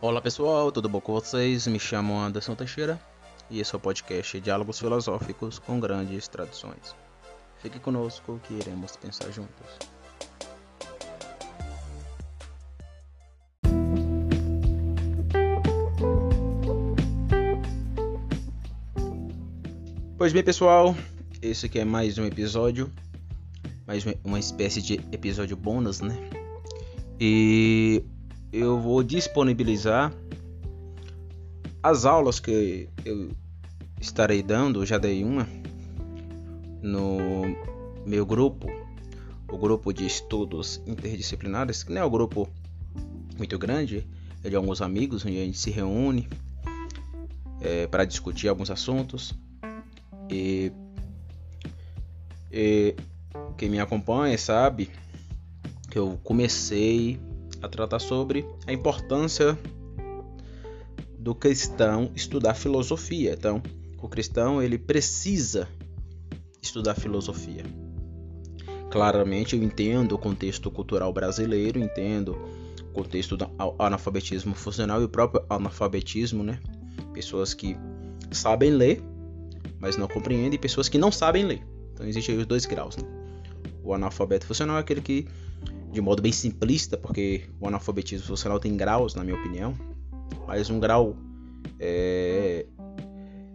Olá pessoal, tudo bom com vocês? Me chamo Anderson Teixeira e esse é o podcast Diálogos Filosóficos com Grandes Traduções. Fique conosco que iremos pensar juntos. Pois bem, pessoal, esse aqui é mais um episódio, mais uma espécie de episódio bônus, né? E eu vou disponibilizar as aulas que eu estarei dando, já dei uma no meu grupo, o grupo de estudos interdisciplinares, que não é um grupo muito grande, é de alguns amigos, onde a gente se reúne é, para discutir alguns assuntos. E, e quem me acompanha sabe que eu comecei a tratar sobre a importância do cristão estudar filosofia. Então, o cristão ele precisa estudar filosofia. Claramente eu entendo o contexto cultural brasileiro, entendo o contexto do analfabetismo funcional e o próprio analfabetismo, né? Pessoas que sabem ler, mas não compreendem, e pessoas que não sabem ler. Então existem os dois graus, né? O analfabeto funcional é aquele que de modo bem simplista, porque o analfabetismo funcional tem graus, na minha opinião, mas um grau é,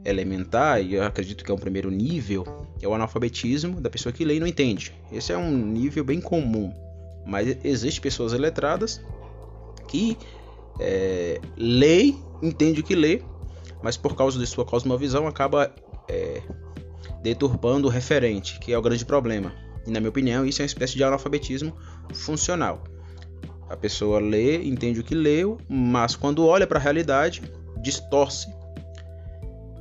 elementar, e eu acredito que é o primeiro nível, é o analfabetismo da pessoa que lê e não entende. Esse é um nível bem comum, mas existem pessoas letradas que é, lê, entende o que lê, mas por causa de sua cosmovisão acaba é, deturpando o referente, que é o grande problema. E na minha opinião, isso é uma espécie de analfabetismo funcional. A pessoa lê, entende o que leu, mas quando olha para a realidade, distorce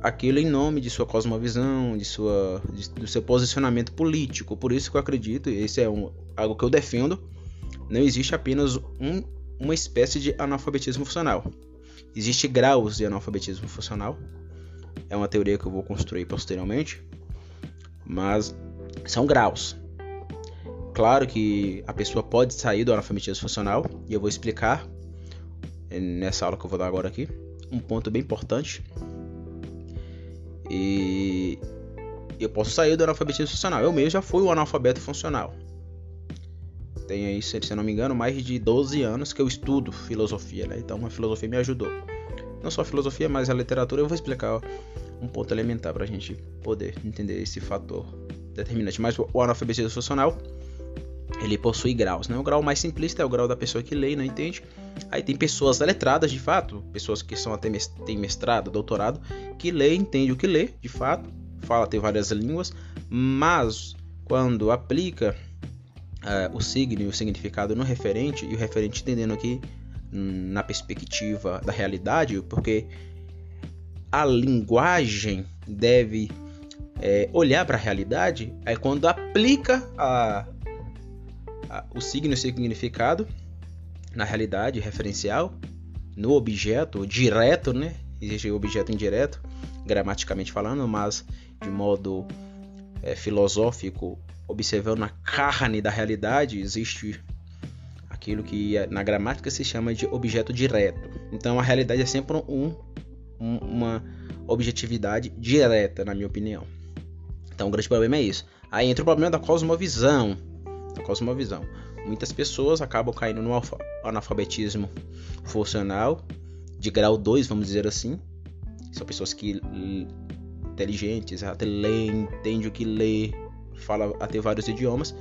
aquilo em nome de sua cosmovisão, de sua, de, do seu posicionamento político. Por isso que eu acredito, e esse é um, algo que eu defendo, não existe apenas um, uma espécie de analfabetismo funcional. Existe graus de analfabetismo funcional. É uma teoria que eu vou construir posteriormente, mas são graus. Claro que a pessoa pode sair do analfabetismo funcional e eu vou explicar nessa aula que eu vou dar agora aqui um ponto bem importante. E eu posso sair do analfabetismo funcional. Eu mesmo já fui um analfabeto funcional. Tenho aí, se eu não me engano, mais de 12 anos que eu estudo filosofia, né? Então a filosofia me ajudou. Não só a filosofia, mas a literatura. Eu vou explicar um ponto elementar para a gente poder entender esse fator determinante. Mas o analfabetismo funcional ele possui graus, né? O grau mais simplista é o grau da pessoa que lê e não entende. Aí tem pessoas letradas, de fato, pessoas que são até têm mestrado, doutorado, que lê, entende o que lê, de fato, fala tem várias línguas, mas quando aplica uh, o signo e o significado no referente e o referente entendendo aqui na perspectiva da realidade, porque a linguagem deve é, olhar para a realidade, é quando aplica a o signo e significado na realidade referencial, no objeto direto, né? Existe o objeto indireto, gramaticamente falando, mas de modo é, filosófico, observando a carne da realidade, existe aquilo que na gramática se chama de objeto direto. Então a realidade é sempre um, um, uma objetividade direta, na minha opinião. Então o grande problema é isso. Aí entra o problema da cosmovisão, cosmovisão. Muitas pessoas acabam caindo no analfabetismo funcional de grau 2, vamos dizer assim. São pessoas que inteligentes, até leem, entendem o que lê, fala até vários idiomas,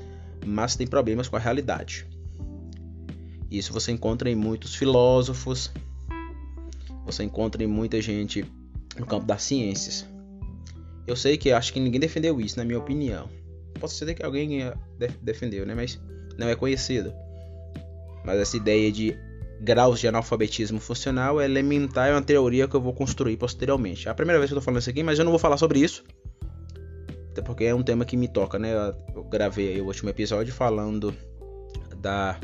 mas tem problemas com a realidade. Isso você encontra em muitos filósofos, você encontra em muita gente no campo das ciências. Eu sei que acho que ninguém defendeu isso, na minha opinião. Posso ser que alguém defendeu, né? Mas não é conhecido. Mas essa ideia de graus de analfabetismo funcional é elementar, é uma teoria que eu vou construir posteriormente. É a primeira vez que eu tô falando isso aqui, mas eu não vou falar sobre isso. Até porque é um tema que me toca, né? Eu gravei o último episódio falando da,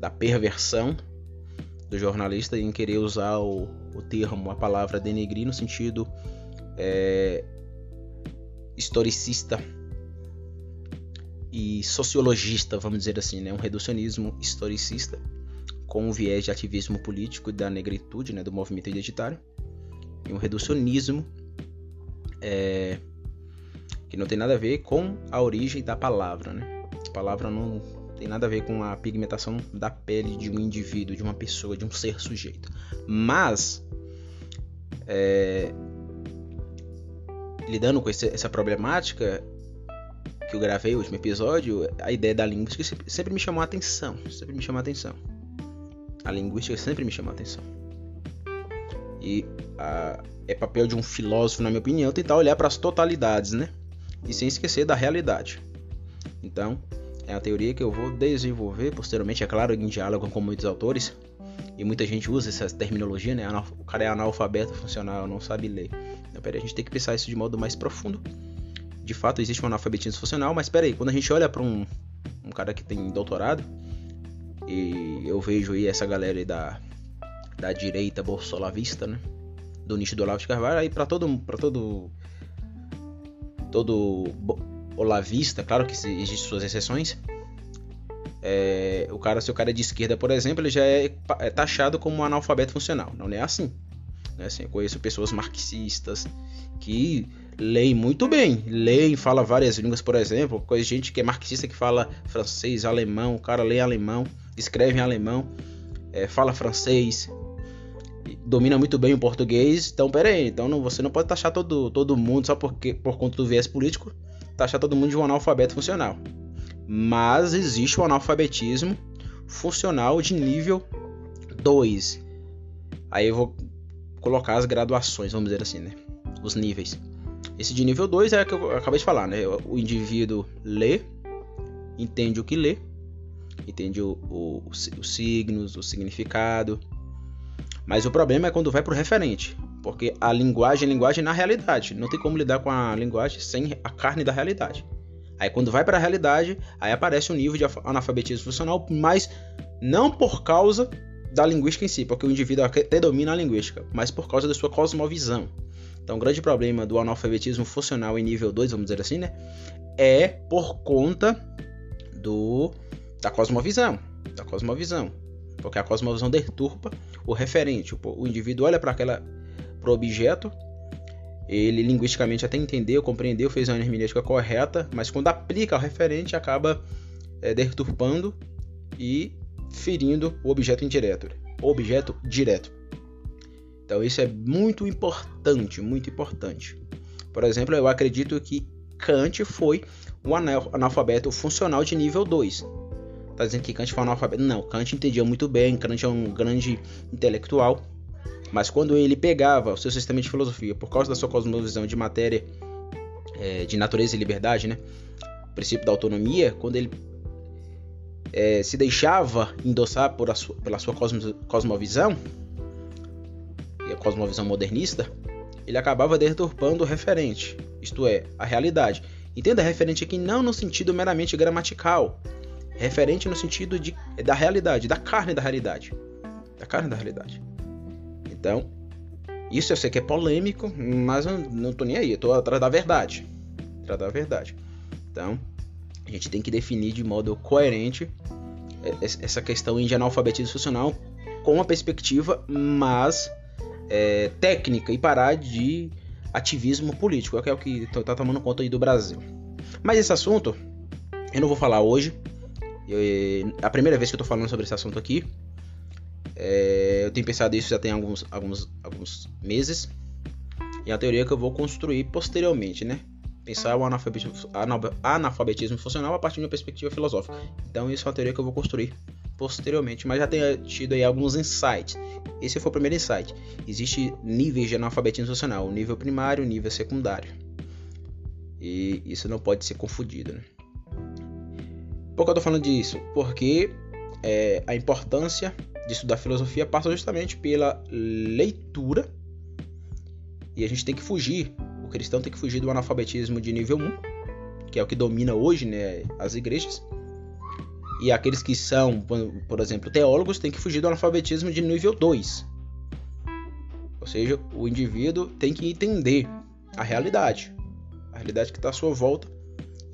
da perversão do jornalista em querer usar o, o termo, a palavra denegrir no sentido é, historicista e sociologista, vamos dizer assim, né? um reducionismo historicista, com um viés de ativismo político da negritude, né, do movimento identitário, e um reducionismo é, que não tem nada a ver com a origem da palavra. Né? A palavra não tem nada a ver com a pigmentação da pele de um indivíduo, de uma pessoa, de um ser sujeito. Mas, é, lidando com esse, essa problemática que eu gravei o último episódio, a ideia da linguística sempre me chamou a atenção. Sempre me chamou a atenção. A linguística sempre me chamou a atenção. E a, é papel de um filósofo, na minha opinião, tentar olhar para as totalidades, né? E sem esquecer da realidade. Então, é a teoria que eu vou desenvolver posteriormente, é claro, em diálogo com muitos autores. E muita gente usa essa terminologia, né? O cara é analfabeto funcional, não sabe ler. Então, peraí, a gente tem que pensar isso de modo mais profundo. De fato, existe um analfabetismo funcional, mas peraí, quando a gente olha para um, um cara que tem doutorado, e eu vejo aí essa galera aí da, da direita bolsolavista, né? Do nicho do Olavo de Carvalho, aí para todo para todo todo olavista, claro que existem suas exceções. É, o cara, se o cara é de esquerda, por exemplo, ele já é, é taxado como um analfabeto funcional. Não é assim. Né? Assim, eu conheço pessoas marxistas que leem muito bem, leem, fala várias línguas, por exemplo. Conheço gente que é marxista que fala francês, alemão, o cara lê alemão, escreve em alemão, é, fala francês, domina muito bem o português. Então, pera aí, então não, você não pode taxar todo, todo mundo só porque, por conta do viés político, taxar todo mundo de um analfabeto funcional. Mas existe o analfabetismo funcional de nível 2. Aí eu vou colocar as graduações, vamos dizer assim, né? Os níveis. Esse de nível 2 é o que eu acabei de falar, né? O indivíduo lê, entende o que lê, entende os signos, o significado. Mas o problema é quando vai para o referente, porque a linguagem é linguagem na realidade. Não tem como lidar com a linguagem sem a carne da realidade. Aí quando vai para a realidade, aí aparece um nível de analfabetismo funcional, mas não por causa da linguística em si, porque o indivíduo até domina a linguística, mas por causa da sua cosmovisão. Então, o grande problema do analfabetismo funcional em nível 2, vamos dizer assim, né, é por conta do da cosmovisão, da cosmovisão, porque a cosmovisão deturpa o referente, o indivíduo olha para aquela pro objeto, ele linguisticamente até entendeu, compreendeu, fez a hermenêutica correta, mas quando aplica ao referente acaba é, deturpando e ferindo o objeto indireto, o objeto direto. Então isso é muito importante, muito importante. Por exemplo, eu acredito que Kant foi um analfabeto funcional de nível 2. Tá dizendo que Kant foi um analfabeto? Não, Kant entendia muito bem, Kant é um grande intelectual. Mas quando ele pegava o seu sistema de filosofia, por causa da sua cosmovisão de matéria, é, de natureza e liberdade, né? O princípio da autonomia, quando ele é, se deixava endossar sua, pela sua cosmo, cosmovisão, cosmovisão modernista, ele acabava deturpando o referente, isto é, a realidade. Entenda referente aqui não no sentido meramente gramatical, referente no sentido de, da realidade, da carne da realidade. Da carne da realidade. Então, isso eu sei que é polêmico, mas eu não tô nem aí, eu tô atrás da verdade. Atrás da verdade. Então, a gente tem que definir de modo coerente essa questão de analfabetismo funcional com uma perspectiva mais é, técnica e parar de ativismo político, que é o que está tomando conta aí do Brasil. Mas esse assunto eu não vou falar hoje. Eu, é a primeira vez que eu estou falando sobre esse assunto aqui. É, eu tenho pensado isso já tem alguns, alguns, alguns meses. E é a teoria que eu vou construir posteriormente, né? Pensar o analfabetismo, analfabetismo funcional a partir de uma perspectiva filosófica. Então, isso é uma teoria que eu vou construir posteriormente, mas já tenho tido aí alguns insights. Esse foi o primeiro insight. Existe níveis de analfabetismo funcional, o nível primário, o nível secundário. E isso não pode ser confundido. Né? Por que eu estou falando disso? Porque é, a importância de estudar filosofia passa justamente pela leitura. E a gente tem que fugir, o cristão tem que fugir do analfabetismo de nível 1, que é o que domina hoje né, as igrejas e aqueles que são, por exemplo, teólogos, têm que fugir do analfabetismo de nível 2. Ou seja, o indivíduo tem que entender a realidade, a realidade que está à sua volta,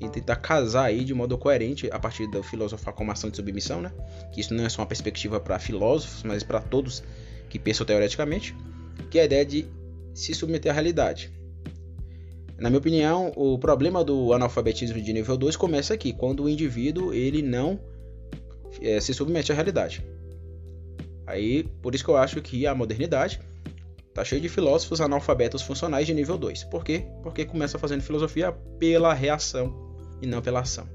e tentar casar aí de modo coerente a partir da filosofar como ação de submissão, né? Que isso não é só uma perspectiva para filósofos, mas para todos que pensam teoreticamente, que é a ideia de se submeter à realidade. Na minha opinião, o problema do analfabetismo de nível 2 começa aqui, quando o indivíduo ele não é, se submete à realidade. Aí, por isso que eu acho que a modernidade tá cheia de filósofos analfabetos funcionais de nível 2. Por quê? Porque começa fazendo filosofia pela reação e não pela ação.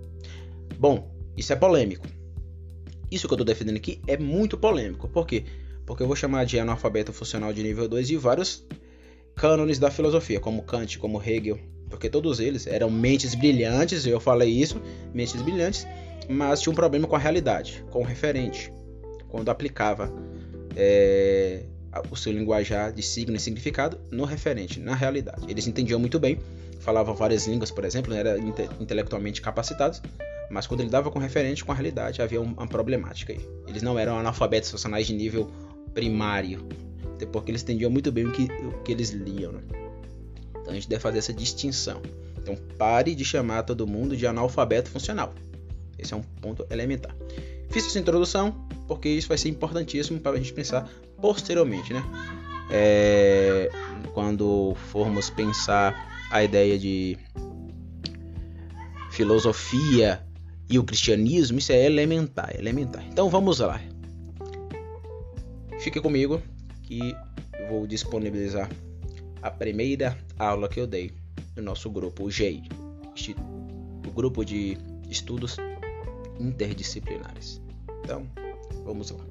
Bom, isso é polêmico. Isso que eu estou defendendo aqui é muito polêmico. Por quê? Porque eu vou chamar de analfabeto funcional de nível 2 de vários cânones da filosofia, como Kant, como Hegel, porque todos eles eram mentes brilhantes, eu falei isso, mentes brilhantes, mas tinha um problema com a realidade, com o referente, quando aplicava é, o seu linguajar de signo e significado no referente, na realidade. Eles entendiam muito bem, falavam várias línguas, por exemplo, eram inte intelectualmente capacitados, mas quando ele dava com referente com a realidade, havia uma problemática aí. Eles não eram analfabetos funcionais de nível primário, porque eles entendiam muito bem o que, o que eles liam. Né? Então a gente deve fazer essa distinção. Então pare de chamar todo mundo de analfabeto funcional. Esse é um ponto elementar. Fiz essa introdução porque isso vai ser importantíssimo para a gente pensar posteriormente, né? É, quando formos pensar a ideia de filosofia e o cristianismo, isso é elementar, elementar. Então vamos lá. Fique comigo que eu vou disponibilizar a primeira aula que eu dei no nosso grupo, GEI, o grupo de estudos interdisciplinares. Então, vamos lá.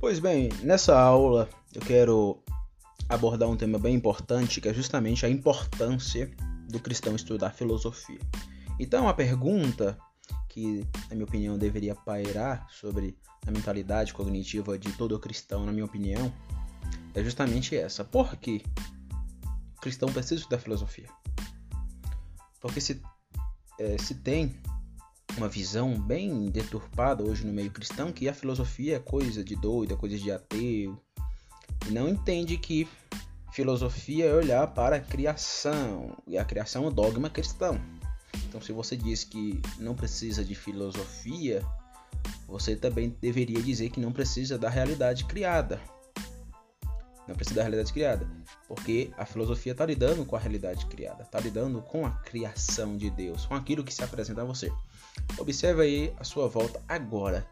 Pois bem, nessa aula eu quero abordar um tema bem importante, que é justamente a importância do cristão estudar filosofia. Então, a pergunta que, na minha opinião, deveria pairar sobre a mentalidade cognitiva de todo cristão, na minha opinião, é justamente essa. Por que o cristão precisa estudar filosofia? Porque se, é, se tem uma visão bem deturpada hoje no meio cristão que a filosofia é coisa de doido, é coisa de ateu, e não entende que filosofia é olhar para a criação, e a criação é um dogma cristão. Então, se você diz que não precisa de filosofia, você também deveria dizer que não precisa da realidade criada. Não precisa da realidade criada, porque a filosofia está lidando com a realidade criada, está lidando com a criação de Deus, com aquilo que se apresenta a você. Observe aí a sua volta agora.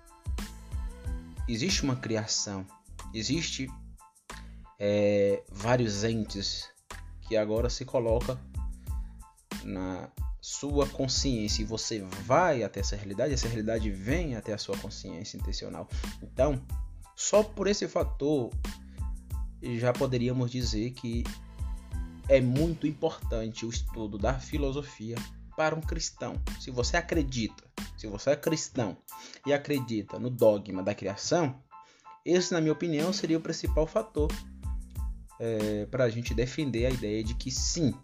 Existe uma criação, existe é, vários entes que agora se coloca na sua consciência e você vai até essa realidade, essa realidade vem até a sua consciência intencional. Então, só por esse fator já poderíamos dizer que é muito importante o estudo da filosofia para um cristão. Se você acredita, se você é cristão e acredita no dogma da criação, esse, na minha opinião, seria o principal fator é, para a gente defender a ideia de que sim,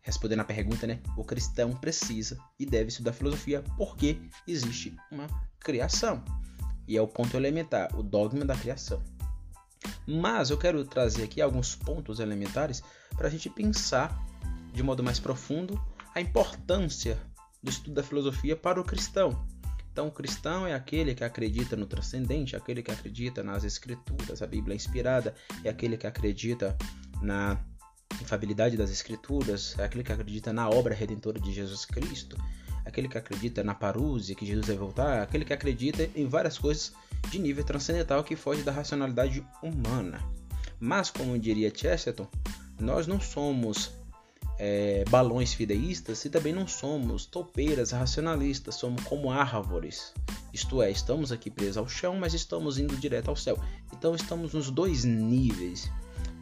respondendo a pergunta, né, o cristão precisa e deve estudar filosofia porque existe uma criação. E é o ponto elementar, o dogma da criação. Mas eu quero trazer aqui alguns pontos elementares para a gente pensar de modo mais profundo a importância do estudo da filosofia para o cristão. Então, cristão é aquele que acredita no transcendente, aquele que acredita nas escrituras, a Bíblia é inspirada, é aquele que acredita na infabilidade das escrituras, é aquele que acredita na obra redentora de Jesus Cristo, é aquele que acredita na parúzia, que Jesus vai voltar, é aquele que acredita em várias coisas de nível transcendental que foge da racionalidade humana. Mas, como diria Chesterton, nós não somos é, balões fideístas e também não somos topeiras racionalistas, somos como árvores. Isto é, estamos aqui presos ao chão, mas estamos indo direto ao céu. Então estamos nos dois níveis.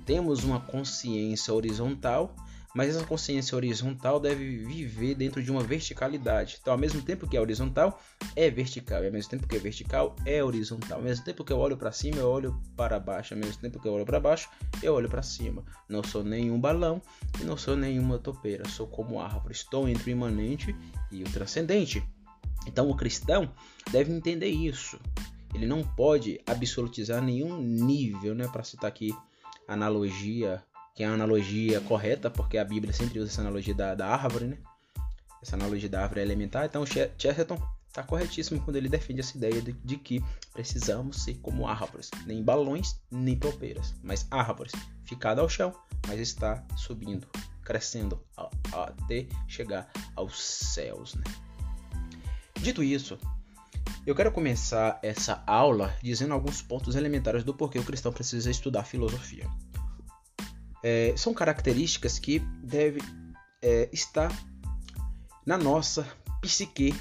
Temos uma consciência horizontal mas essa consciência horizontal deve viver dentro de uma verticalidade. Então, ao mesmo tempo que é horizontal, é vertical, e ao mesmo tempo que é vertical, é horizontal. Ao mesmo tempo que eu olho para cima, eu olho para baixo. Ao mesmo tempo que eu olho para baixo, eu olho para cima. Não sou nenhum balão e não sou nenhuma topeira. Sou como árvore. Estou entre o imanente e o transcendente. Então, o cristão deve entender isso. ele não pode absolutizar nenhum nível, né? Para citar aqui analogia, que é a analogia correta, porque a Bíblia sempre usa essa analogia da, da árvore, né? Essa analogia da árvore elementar. Então, Chesterton está corretíssimo quando ele defende essa ideia de, de, que precisamos ser como árvores, nem balões, nem topeiras, mas árvores, ficada ao chão, mas está subindo, crescendo até chegar aos céus. Né? Dito isso, eu quero começar essa aula dizendo alguns pontos elementares do porquê o cristão precisa estudar filosofia. É, são características que devem é, estar na nossa psique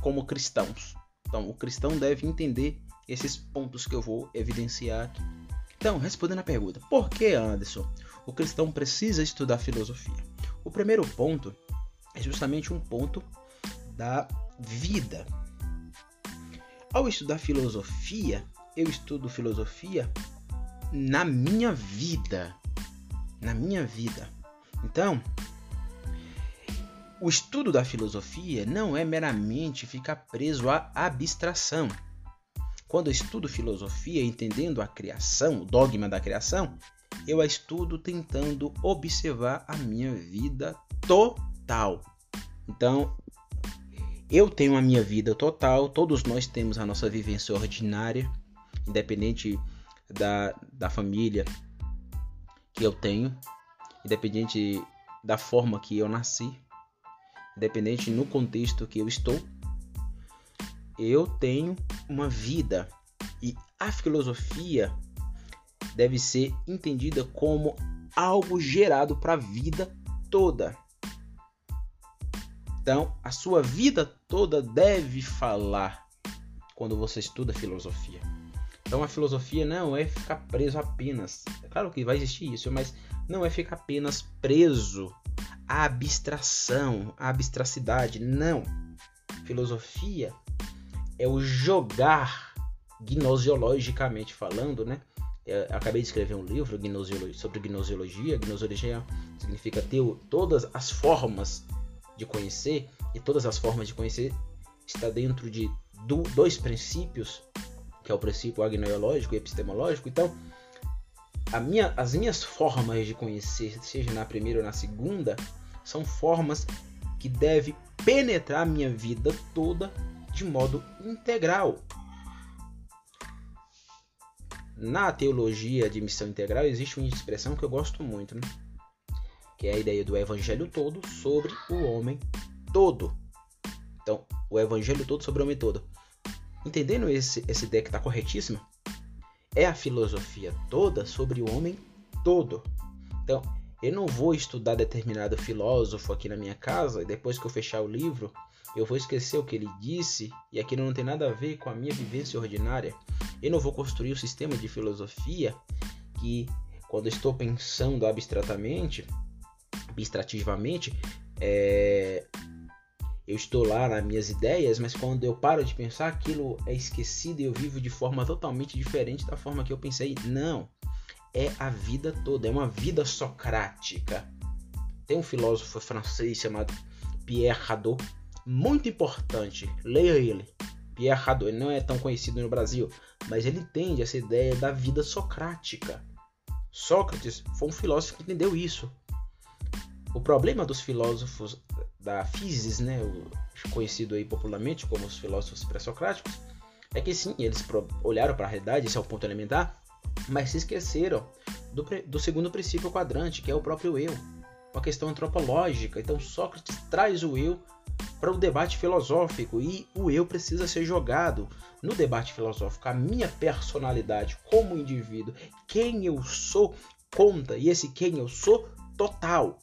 como cristãos. Então, o cristão deve entender esses pontos que eu vou evidenciar aqui. Então, respondendo a pergunta, por que, Anderson, o cristão precisa estudar filosofia? O primeiro ponto é justamente um ponto da vida. Ao estudar filosofia, eu estudo filosofia na minha vida. Na minha vida. Então, o estudo da filosofia não é meramente ficar preso à abstração. Quando eu estudo filosofia entendendo a criação, o dogma da criação, eu a estudo tentando observar a minha vida total. Então, eu tenho a minha vida total, todos nós temos a nossa vivência ordinária, independente da, da família que eu tenho, independente da forma que eu nasci, independente no contexto que eu estou, eu tenho uma vida e a filosofia deve ser entendida como algo gerado para a vida toda. Então, a sua vida toda deve falar quando você estuda filosofia. Então, a filosofia não é ficar preso apenas. É claro que vai existir isso, mas não é ficar apenas preso à abstração, à abstracidade. Não. Filosofia é o jogar gnosiologicamente falando, né? Eu acabei de escrever um livro sobre gnosiologia. Gnosiologia significa ter todas as formas de conhecer, e todas as formas de conhecer está dentro de do, dois princípios, que é o princípio agnoiológico e epistemológico. Então, minha, as minhas formas de conhecer, seja na primeira ou na segunda, são formas que devem penetrar a minha vida toda de modo integral. Na teologia de missão integral existe uma expressão que eu gosto muito, né? que é a ideia do evangelho todo sobre o homem todo. Então, o evangelho todo sobre o homem todo. Entendendo esse, essa ideia que está corretíssima, é a filosofia toda sobre o homem todo. Então, eu não vou estudar determinado filósofo aqui na minha casa e depois que eu fechar o livro, eu vou esquecer o que ele disse e aquilo não tem nada a ver com a minha vivência ordinária. Eu não vou construir um sistema de filosofia que, quando estou pensando abstratamente, abstrativamente, é, eu estou lá nas minhas ideias, mas quando eu paro de pensar, aquilo é esquecido e eu vivo de forma totalmente diferente da forma que eu pensei. Não, é a vida toda, é uma vida socrática. Tem um filósofo francês chamado Pierre Hadot, muito importante, leia ele. Pierre Hadot, ele não é tão conhecido no Brasil, mas ele entende essa ideia da vida socrática. Sócrates foi um filósofo que entendeu isso. O problema dos filósofos da physis, né, conhecido aí popularmente como os filósofos pré-socráticos, é que sim, eles olharam para a realidade, esse é o ponto elementar, mas se esqueceram do, do segundo princípio quadrante, que é o próprio eu, uma questão antropológica. Então Sócrates traz o eu para o debate filosófico e o eu precisa ser jogado no debate filosófico. A minha personalidade como indivíduo, quem eu sou, conta e esse quem eu sou total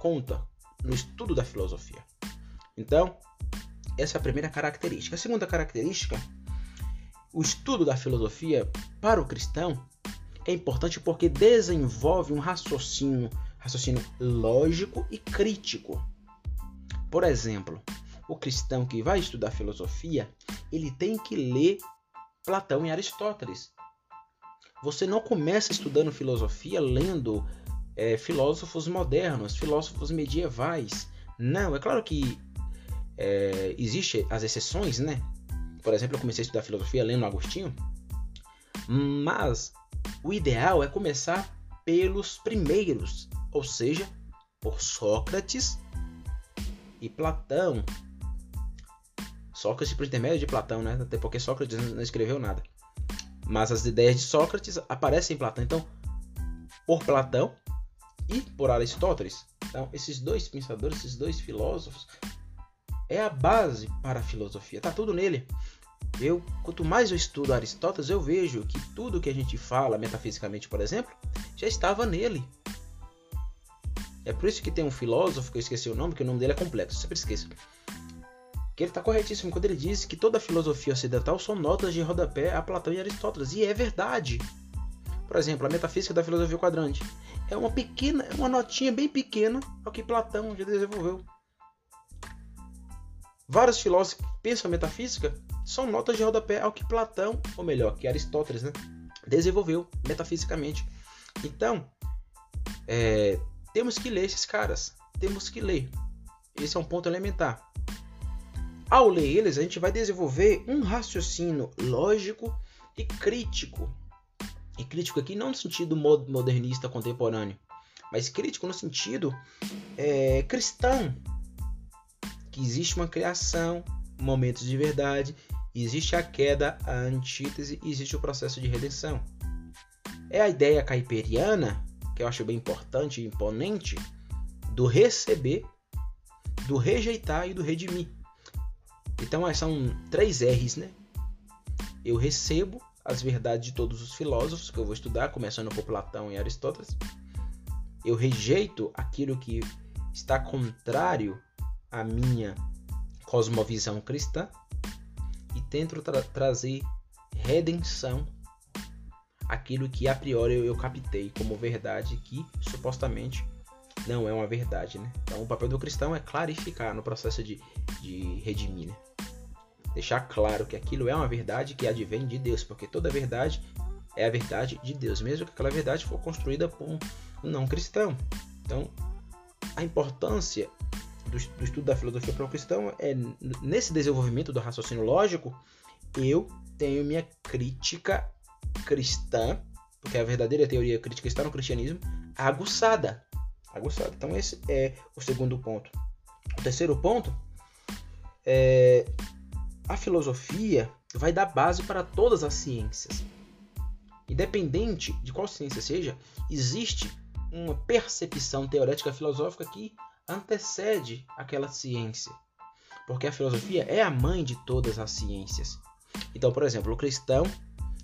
conta no estudo da filosofia. Então, essa é a primeira característica. A segunda característica, o estudo da filosofia para o cristão é importante porque desenvolve um raciocínio, raciocínio lógico e crítico. Por exemplo, o cristão que vai estudar filosofia, ele tem que ler Platão e Aristóteles. Você não começa estudando filosofia lendo é, filósofos modernos, filósofos medievais. Não, é claro que é, existe as exceções, né? Por exemplo, eu comecei a estudar filosofia lendo Agostinho, mas o ideal é começar pelos primeiros, ou seja, por Sócrates e Platão. Sócrates por intermédio de Platão, né? Até porque Sócrates não escreveu nada. Mas as ideias de Sócrates aparecem em Platão. Então, por Platão e por Aristóteles. Então, esses dois pensadores, esses dois filósofos, é a base para a filosofia. Está tudo nele. Eu, quanto mais eu estudo Aristóteles, eu vejo que tudo que a gente fala metafisicamente, por exemplo, já estava nele. É por isso que tem um filósofo que eu esqueci o nome, que o nome dele é complexo, sempre esqueço. Que ele está corretíssimo quando ele diz que toda a filosofia ocidental são notas de rodapé a Platão e Aristóteles. E é verdade. Por exemplo, a metafísica da filosofia quadrante é uma pequena, é uma notinha bem pequena ao que Platão já desenvolveu. Vários filósofos que pensam metafísica são notas de rodapé ao que Platão, ou melhor, que Aristóteles, né, desenvolveu metafisicamente. Então, é, temos que ler esses caras. Temos que ler. Esse é um ponto elementar. Ao ler eles, a gente vai desenvolver um raciocínio lógico e crítico. E crítico aqui não no sentido modernista contemporâneo, mas crítico no sentido é, cristão, que existe uma criação, momentos de verdade, existe a queda, a antítese existe o processo de redenção. É a ideia caiperiana, que eu acho bem importante e imponente, do receber, do rejeitar e do redimir. Então são três R's, né? Eu recebo as verdades de todos os filósofos que eu vou estudar, começando por Platão e Aristóteles. Eu rejeito aquilo que está contrário a minha cosmovisão cristã e tento tra trazer redenção aquilo que a priori eu, eu captei como verdade que supostamente não é uma verdade, né? Então o papel do cristão é clarificar no processo de, de redimir, né? Deixar claro que aquilo é uma verdade que advém de Deus, porque toda verdade é a verdade de Deus, mesmo que aquela verdade for construída por um não cristão. Então, a importância do, do estudo da filosofia para o cristão é nesse desenvolvimento do raciocínio lógico, eu tenho minha crítica cristã, porque a verdadeira teoria crítica está no cristianismo, aguçada. Aguçada. Então esse é o segundo ponto. O terceiro ponto é a filosofia vai dar base para todas as ciências. Independente de qual ciência seja, existe uma percepção teorética filosófica que antecede aquela ciência. Porque a filosofia é a mãe de todas as ciências. Então, por exemplo, o cristão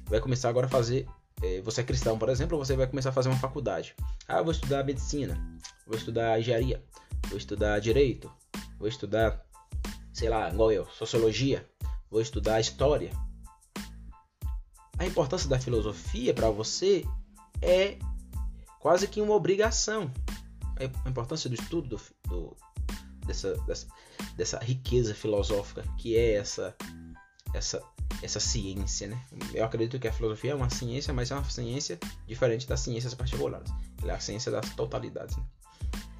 vai começar agora a fazer. É, você é cristão, por exemplo, você vai começar a fazer uma faculdade. Ah, vou estudar medicina, vou estudar engenharia, vou estudar direito, vou estudar, sei lá, igual eu, sociologia, vou estudar história. A importância da filosofia para você é quase que uma obrigação a importância do estudo do, do, dessa, dessa, dessa riqueza filosófica que é essa, essa, essa ciência, né? Eu acredito que a filosofia é uma ciência, mas é uma ciência diferente das ciências particulares. Ela é a ciência das totalidades, né?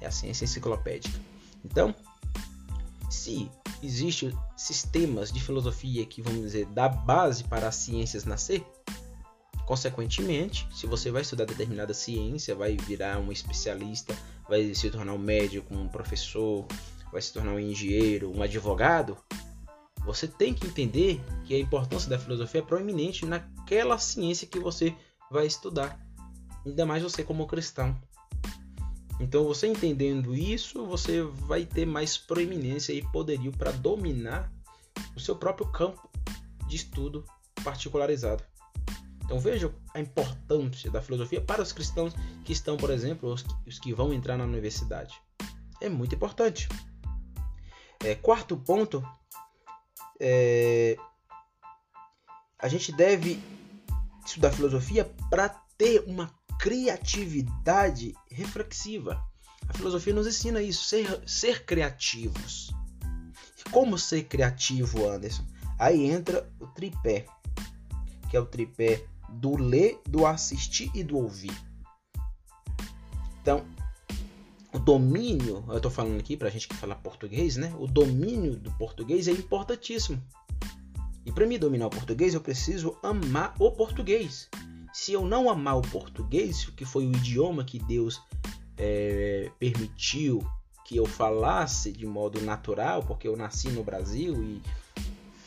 é a ciência enciclopédica. Então, se existem sistemas de filosofia que, vamos dizer, dá base para as ciências nascer, consequentemente, se você vai estudar determinada ciência, vai virar um especialista, vai se tornar um médico, um professor, vai se tornar um engenheiro, um advogado, você tem que entender que a importância da filosofia é proeminente naquela ciência que você vai estudar. Ainda mais você como cristão. Então, você entendendo isso, você vai ter mais proeminência e poderio para dominar o seu próprio campo de estudo particularizado. Então vejam a importância da filosofia para os cristãos que estão, por exemplo, os, os que vão entrar na universidade. É muito importante. É, quarto ponto, é, a gente deve estudar filosofia para ter uma criatividade reflexiva. A filosofia nos ensina isso, ser, ser criativos. E como ser criativo, Anderson? Aí entra o tripé, que é o tripé do ler, do assistir e do ouvir. Então, o domínio, eu estou falando aqui para a gente que fala português, né? O domínio do português é importantíssimo. E para me dominar o português, eu preciso amar o português. Se eu não amar o português, que foi o idioma que Deus é, permitiu que eu falasse de modo natural, porque eu nasci no Brasil e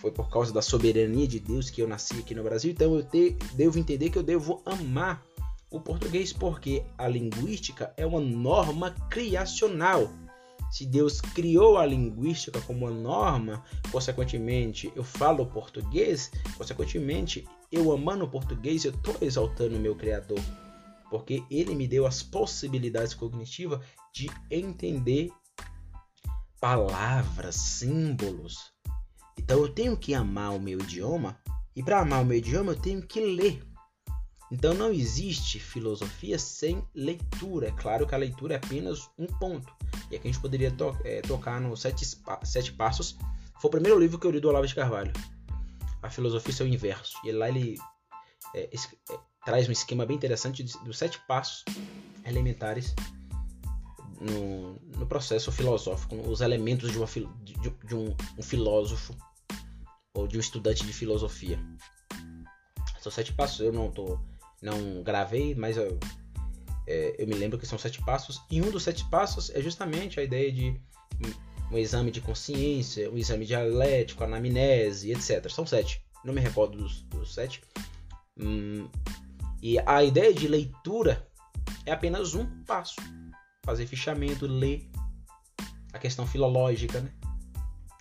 foi por causa da soberania de Deus que eu nasci aqui no Brasil, então eu te, devo entender que eu devo amar o português, porque a linguística é uma norma criacional. Se Deus criou a linguística como uma norma, consequentemente eu falo português, consequentemente eu amando o português, eu estou exaltando o meu Criador, porque ele me deu as possibilidades cognitivas de entender palavras, símbolos. Então eu tenho que amar o meu idioma, e para amar o meu idioma eu tenho que ler. Então não existe filosofia sem leitura. É claro que a leitura é apenas um ponto. E aqui a gente poderia to é, tocar nos sete, sete Passos. Foi o primeiro livro que eu li do Olavo de Carvalho. A filosofia é seu inverso. E lá ele é, é, traz um esquema bem interessante dos sete passos elementares no, no processo filosófico, os elementos de, uma, de, de um, um filósofo ou de um estudante de filosofia. São sete passos. Eu não tô não gravei, mas eu, é, eu me lembro que são sete passos. E um dos sete passos é justamente a ideia de um, exame de consciência, um exame dialético, anamnese, etc. São sete. Não me recordo dos, dos sete. Hum, e a ideia de leitura é apenas um passo. Fazer fichamento, ler. A questão filológica, né?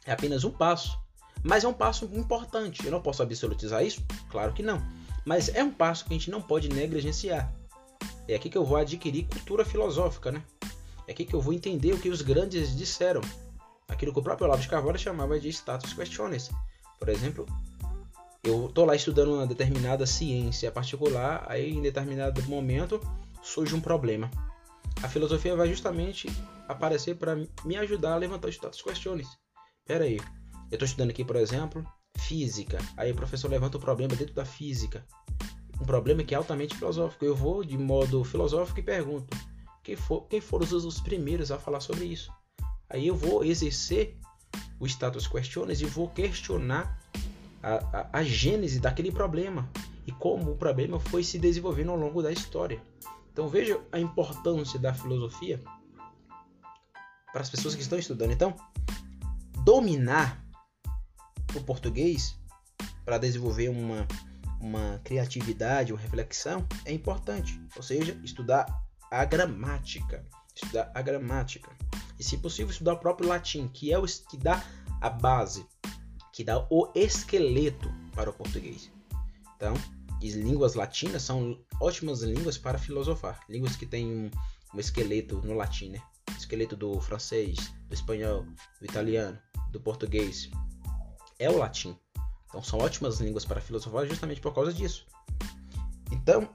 É apenas um passo. Mas é um passo importante. Eu não posso absolutizar isso? Claro que não. Mas é um passo que a gente não pode negligenciar. É aqui que eu vou adquirir cultura filosófica, né? É aqui que eu vou entender o que os grandes disseram. Aquilo que o próprio Olavo de Carvalho chamava de status questiones. Por exemplo, eu tô lá estudando uma determinada ciência particular, aí em determinado momento surge um problema. A filosofia vai justamente aparecer para me ajudar a levantar status questiones. Pera aí, eu estou estudando aqui, por exemplo, física. Aí o professor levanta o problema dentro da física. Um problema que é altamente filosófico. Eu vou de modo filosófico e pergunto: quem, for, quem foram os, os primeiros a falar sobre isso? Aí eu vou exercer o status questiones e vou questionar a, a, a gênese daquele problema e como o problema foi se desenvolvendo ao longo da história. Então veja a importância da filosofia para as pessoas que estão estudando. Então, dominar o português para desenvolver uma, uma criatividade, uma reflexão é importante. Ou seja, estudar a gramática. Estudar a gramática. E, se possível, estudar o próprio latim, que é o que dá a base, que dá o esqueleto para o português. Então, as línguas latinas são ótimas línguas para filosofar. Línguas que têm um, um esqueleto no latim, né? Esqueleto do francês, do espanhol, do italiano, do português, é o latim. Então são ótimas línguas para filosofar justamente por causa disso. Então,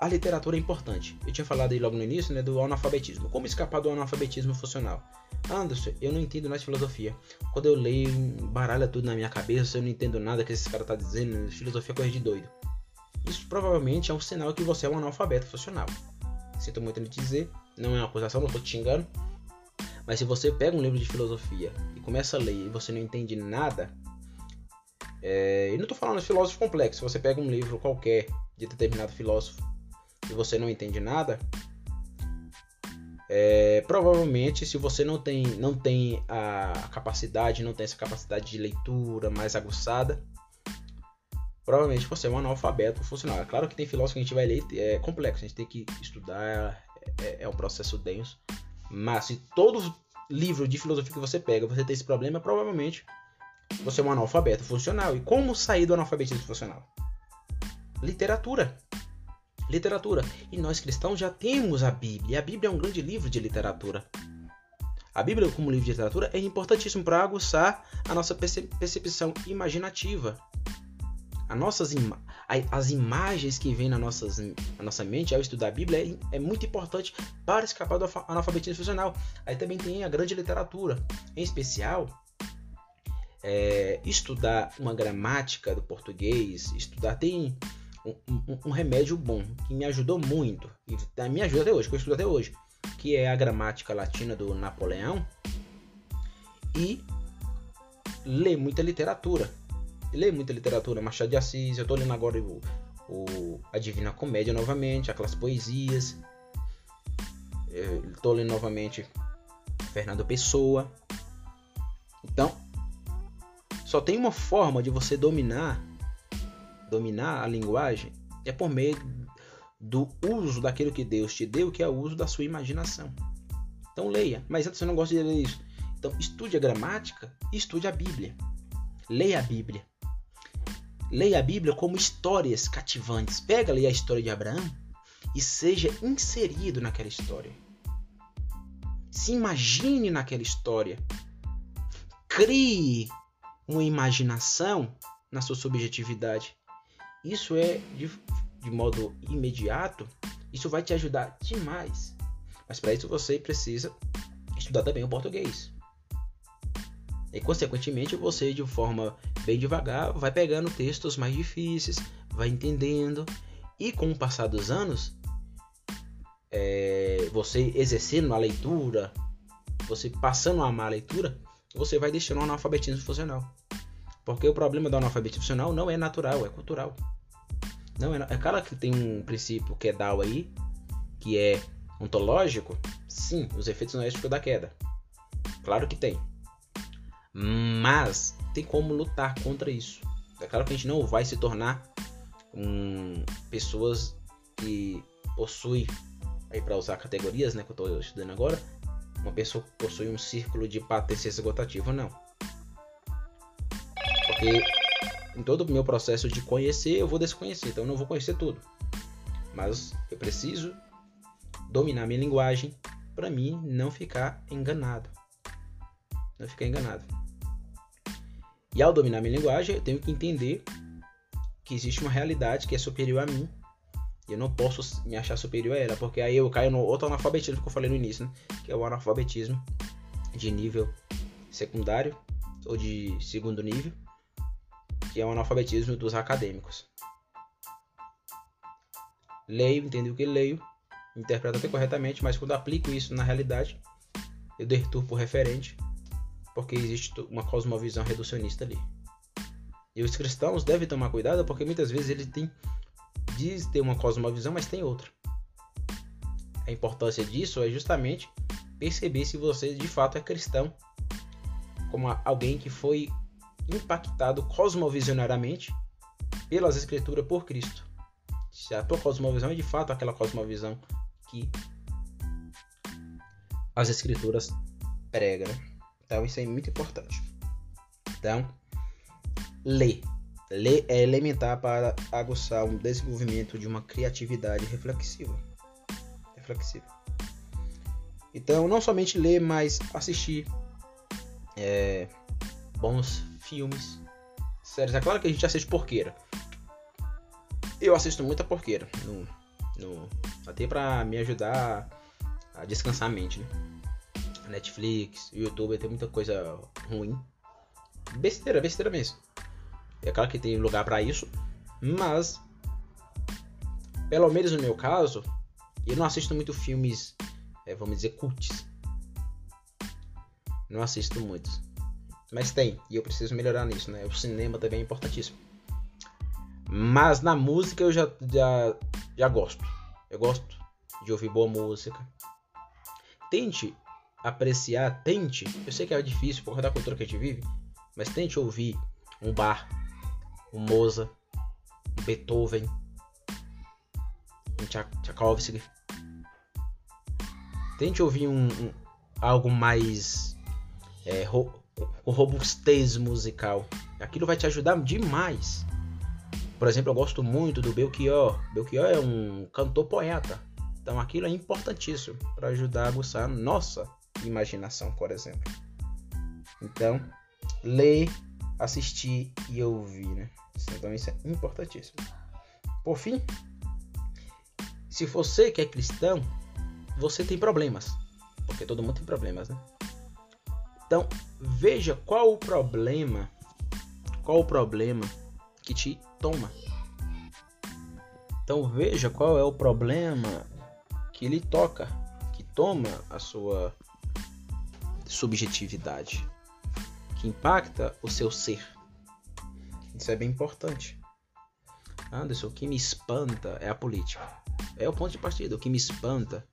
a literatura é importante. Eu tinha falado aí logo no início né, do analfabetismo. Como escapar do analfabetismo funcional? Anderson, eu não entendo mais filosofia. Quando eu leio, baralha tudo na minha cabeça, eu não entendo nada que esse cara está dizendo. Filosofia é coisa de doido. Isso provavelmente é um sinal que você é um analfabeto funcional. Sinto muito em dizer, não é uma acusação, não estou te xingando. Mas se você pega um livro de filosofia e começa a ler e você não entende nada, é, e não estou falando de filósofo complexo, você pega um livro qualquer de determinado filósofo e você não entende nada, é, provavelmente se você não tem, não tem a capacidade, não tem essa capacidade de leitura mais aguçada, provavelmente você é um analfabeto funcional. É claro que tem filósofo que a gente vai ler, é complexo, a gente tem que estudar, é, é um processo denso. Mas se todo livro de filosofia que você pega, você tem esse problema, provavelmente você é um analfabeto funcional. E como sair do analfabetismo funcional? Literatura. Literatura. E nós cristãos já temos a Bíblia. A Bíblia é um grande livro de literatura. A Bíblia, como livro de literatura, é importantíssimo para aguçar a nossa percepção imaginativa. As nossas as imagens que vêm na, na nossa mente ao estudar a Bíblia é, é muito importante para escapar do analfabetismo funcional. Aí também tem a grande literatura, em especial é, estudar uma gramática do português, estudar tem um, um, remédio bom que me ajudou muito e tá, me ajuda até hoje, que eu estudo até hoje, que é a gramática latina do Napoleão e ler muita literatura ler muita literatura, Machado de Assis, eu tô lendo agora o, o A Divina Comédia novamente, aquelas poesias. Eu tô lendo novamente Fernando Pessoa. Então, só tem uma forma de você dominar dominar a linguagem é por meio do uso daquilo que Deus te deu, que é o uso da sua imaginação. Então leia, mas antes você não gosta de ler isso. Então estude a gramática e estude a Bíblia. Leia a Bíblia. Leia a Bíblia como histórias cativantes. Pega ali a história de Abraão e seja inserido naquela história. Se imagine naquela história. Crie uma imaginação na sua subjetividade. Isso é de, de modo imediato, isso vai te ajudar demais. Mas para isso você precisa estudar também o português. E consequentemente você de forma bem devagar vai pegando textos mais difíceis, vai entendendo e com o passar dos anos é, você exercendo a leitura, você passando a amar a leitura, você vai deixando o analfabetismo funcional. Porque o problema do analfabetismo funcional não é natural, é cultural. Não é, é que tem um princípio que é Dow aí, que é ontológico. Sim, os efeitos noéticos da queda. Claro que tem. Mas tem como lutar contra isso. É claro que a gente não vai se tornar um, pessoas que possuem, aí para usar categorias, né, que eu estou estudando agora, uma pessoa que possui um círculo de patência esgotativa, não. Porque em todo o meu processo de conhecer, eu vou desconhecer, então eu não vou conhecer tudo. Mas eu preciso dominar minha linguagem para mim não ficar enganado. Não ficar enganado. E ao dominar minha linguagem, eu tenho que entender que existe uma realidade que é superior a mim. E eu não posso me achar superior a ela, porque aí eu caio no outro analfabetismo que eu falei no início, né? que é o analfabetismo de nível secundário ou de segundo nível, que é o analfabetismo dos acadêmicos. Leio, entendo o que leio, interpreto até corretamente, mas quando aplico isso na realidade, eu deturpo o referente porque existe uma cosmovisão reducionista ali. E os cristãos devem tomar cuidado porque muitas vezes ele tem diz ter uma cosmovisão, mas tem outra. A importância disso é justamente perceber se você de fato é cristão, como alguém que foi impactado cosmovisionariamente pelas escrituras por Cristo. Se a tua cosmovisão é de fato aquela cosmovisão que as escrituras pregam. Né? Então isso é muito importante. Então, ler. Ler é elementar para aguçar o desenvolvimento de uma criatividade reflexiva. Reflexiva. Então, não somente ler, mas assistir é, bons filmes, séries. É claro que a gente assiste porqueira. Eu assisto muita porqueira, no, no, até para me ajudar a descansar a mente, né? Netflix, YouTube, tem muita coisa ruim. Besteira, besteira mesmo. É claro que tem lugar para isso, mas pelo menos no meu caso, eu não assisto muito filmes, é, vamos dizer, cults. Não assisto muitos. Mas tem, e eu preciso melhorar nisso, né? O cinema também é importantíssimo. Mas na música eu já, já, já gosto. Eu gosto de ouvir boa música. Tente apreciar, tente, eu sei que é difícil por causa da cultura que a gente vive, mas tente ouvir um bar, um Mozart, um Beethoven, um Tchaikovsky. Tente ouvir um, um algo mais é, robustez musical. Aquilo vai te ajudar demais. Por exemplo, eu gosto muito do Belchior. Belchior é um cantor poeta. Então aquilo é importantíssimo para ajudar a aguçar nossa imaginação, por exemplo. Então, ler, assistir e ouvir, né? Então isso é importantíssimo. Por fim, se você que é cristão, você tem problemas, porque todo mundo tem problemas, né? Então, veja qual o problema, qual o problema que te toma. Então, veja qual é o problema que lhe toca, que toma a sua subjetividade, que impacta o seu ser. Isso é bem importante. Anderson, o que me espanta é a política. É o ponto de partida. O que me espanta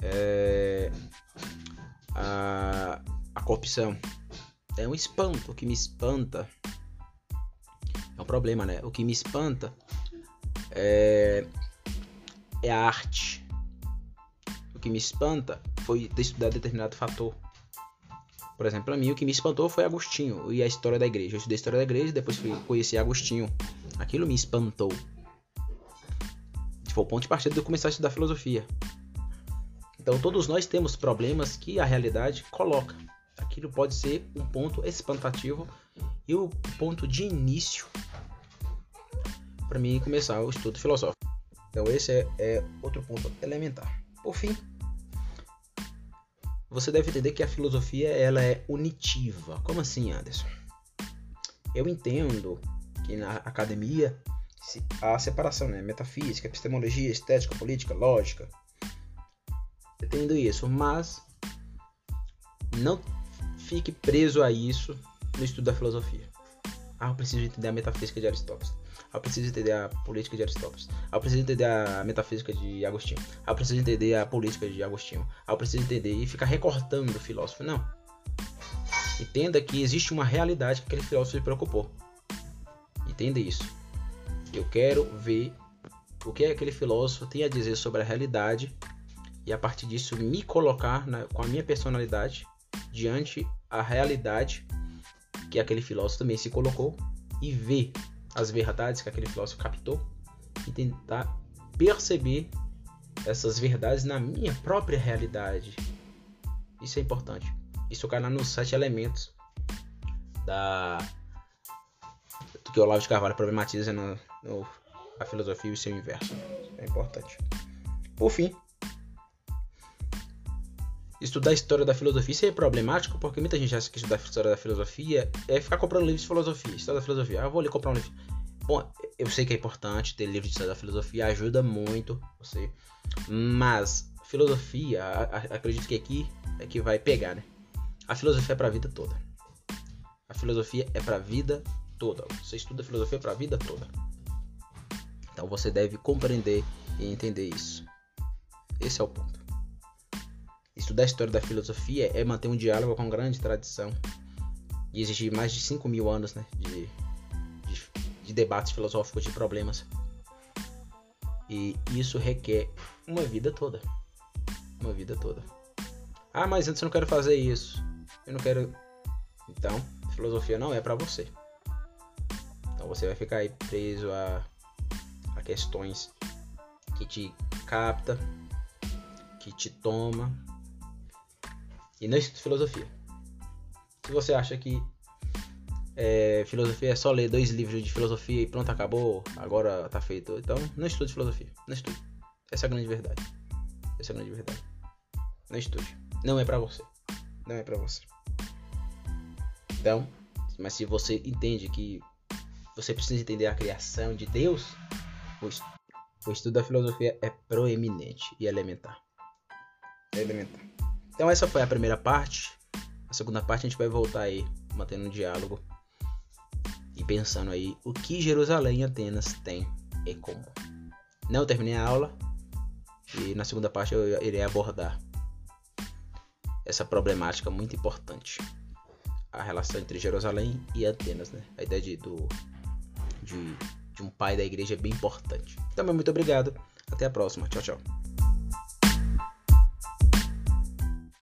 é a, a corrupção. É um espanto. O que me espanta é um problema, né? O que me espanta é, é a arte. O que me espanta foi ter estudado determinado fator. Por exemplo, para mim, o que me espantou foi Agostinho e a história da igreja. Eu estudei a história da igreja e depois fui conhecer Agostinho. Aquilo me espantou. Foi o ponto de partida de eu começar a estudar filosofia. Então, todos nós temos problemas que a realidade coloca. Aquilo pode ser um ponto espantativo e o ponto de início para mim começar o estudo filosófico. Então, esse é, é outro ponto elementar. Por fim, você deve entender que a filosofia ela é unitiva. Como assim, Anderson? Eu entendo que na academia a separação, né? Metafísica, epistemologia, estética, política, lógica. Entendo isso, mas não fique preso a isso no estudo da filosofia. Ah, eu preciso entender a metafísica de Aristóteles. Ah, eu preciso entender a política de Aristóteles. Ah, eu preciso entender a metafísica de Agostinho. Ah, eu preciso entender a política de Agostinho. Ah, eu preciso entender e ficar recortando o filósofo. Não. Entenda que existe uma realidade que aquele filósofo se preocupou. Entenda isso. Eu quero ver o que aquele filósofo tem a dizer sobre a realidade e a partir disso me colocar na, com a minha personalidade diante a realidade que aquele filósofo também se colocou e ver as verdades que aquele filósofo captou e tentar perceber essas verdades na minha própria realidade. Isso é importante. Isso cai nos sete elementos da do que o Olavo de Carvalho problematiza no, no, filosofia e o seu inverso. É importante. Por fim, estudar a história da filosofia isso é problemático porque muita gente acha que estudar a história da filosofia é ficar comprando livros de filosofia, história da filosofia. Ah, vou ali comprar um livro. Bom, eu sei que é importante ter livro de história da filosofia, ajuda muito você, mas filosofia, acredito que aqui é que vai pegar, né? A filosofia é para a vida toda. A filosofia é para a vida toda. Você estuda filosofia para a vida toda. Então você deve compreender e entender isso. Esse é o ponto. Estudar a história da filosofia é manter um diálogo com grande tradição. E existe mais de 5 mil anos né, de, de, de debates filosóficos de problemas. E isso requer uma vida toda. Uma vida toda. Ah, mas antes eu não quero fazer isso. Eu não quero. Então, filosofia não é para você. Então você vai ficar aí preso a, a questões que te capta, que te toma. E não estuda filosofia. Se você acha que é, filosofia é só ler dois livros de filosofia e pronto, acabou, agora tá feito. Então, não estude filosofia. Não estude. Essa é a grande verdade. Essa é a grande verdade. Não estude. Não é para você. Não é para você. Então, mas se você entende que você precisa entender a criação de Deus, o estudo da filosofia é proeminente e elementar. É elementar. Então essa foi a primeira parte. A segunda parte a gente vai voltar aí, mantendo um diálogo e pensando aí o que Jerusalém e Atenas têm em comum. Não terminei a aula e na segunda parte eu irei abordar essa problemática muito importante. A relação entre Jerusalém e Atenas, né? A ideia de, do, de, de um pai da igreja é bem importante. Também muito obrigado. Até a próxima. Tchau, tchau.